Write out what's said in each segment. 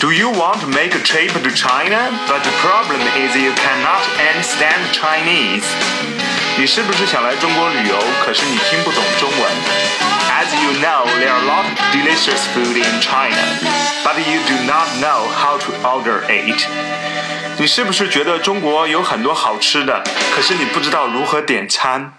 Do you want to make a trip to China? But the problem is you cannot understand Chinese. 你是不是想来中国旅游？可是你听不懂中文。As you know, there are a lot of delicious food in China, but you do not know how to order it. 你是不是觉得中国有很多好吃的？可是你不知道如何点餐。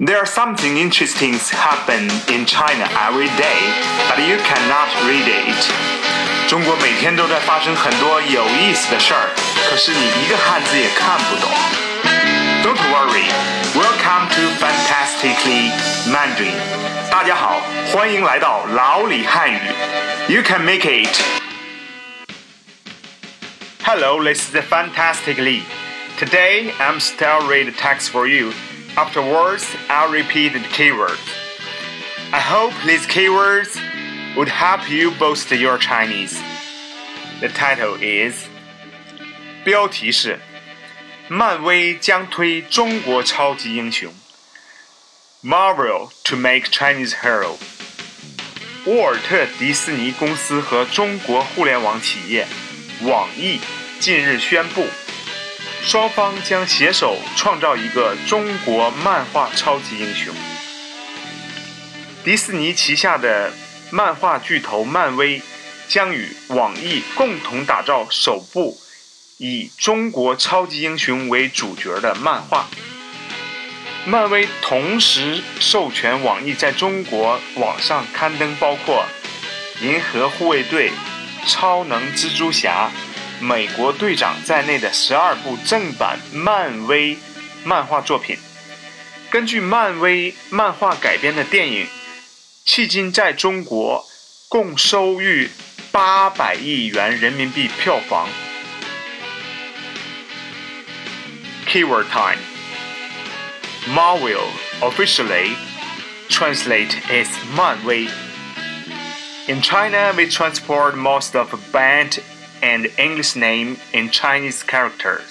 There are something interesting happen in China every day, but you cannot read it. 中国每天都在发生很多有意思的事儿，可是你一个汉字也看不懂。Don't worry, welcome to Fantastically Mandarin。大家好，欢迎来到老李汉语。You can make it. Hello, this is Fantastically. Today I'm still read text for you. Afterwards, I'll repeat the keywords. I hope these keywords would help you boost your Chinese. The title is 标题是漫威将推中国超级英雄 Marvel to make Chinese hero。沃尔特迪士尼公司和中国互联网企业网易近日宣布，双方将携手创造一个中国漫画超级英雄。迪士尼旗下的 漫画巨头漫威将与网易共同打造首部以中国超级英雄为主角的漫画。漫威同时授权网易在中国网上刊登包括《银河护卫队》《超能蜘蛛侠》《美国队长》在内的十二部正版漫威漫画作品。根据漫威漫画改编的电影。迄今在中国共收逾八百亿元人民币票房。Keyword time. Marvel officially translate is Manwei. In China, we transport most of band and English name in Chinese characters.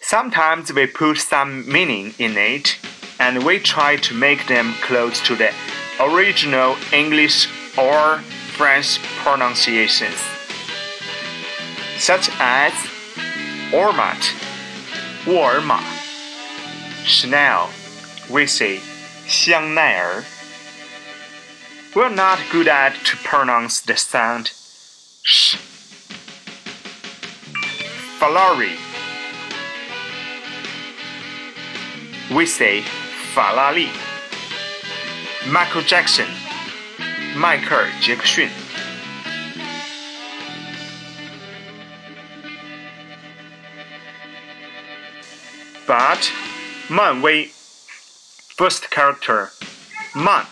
Sometimes we put some meaning in it and we try to make them close to the original English or French pronunciations, such as Ormat, Walmart, Chanel, we say Xiangnair. We're not good at to pronounce the sound sh. Falari, We say 法拉利，Michael Jackson，迈克尔·杰克逊。But 漫威 first character 漫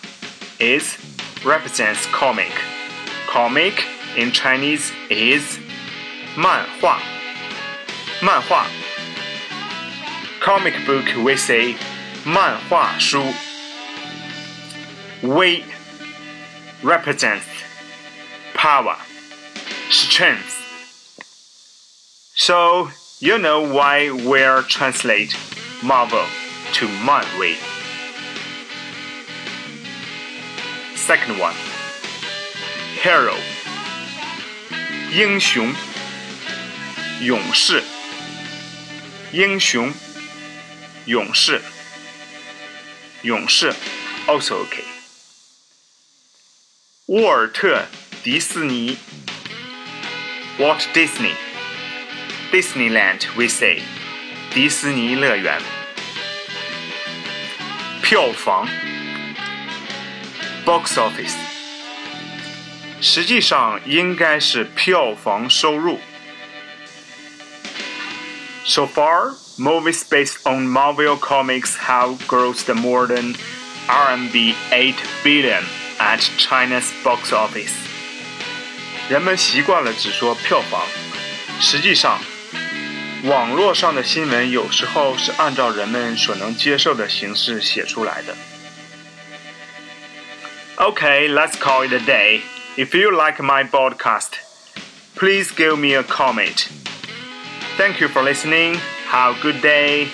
is represents comic. Comic in Chinese is 漫画。漫画 comic book we say 漫画书。Wei represents power, strength. So you know why we'll translate Marvel to Manwei. Second one, hero. 英雄，勇士，英雄，勇士。勇士，also OK。沃尔特·迪士尼，Walt Disney，Disneyland we say，迪士尼乐园。票房，box office，实际上应该是票房收入。So far. Movies based on Marvel Comics have grossed more than RMB 8 billion at China's box office. 人们习惯了只说票房，实际上，网络上的新闻有时候是按照人们所能接受的形式写出来的。Okay, let's call it a day. If you like my podcast, please give me a comment. Thank you for listening. Have a good day.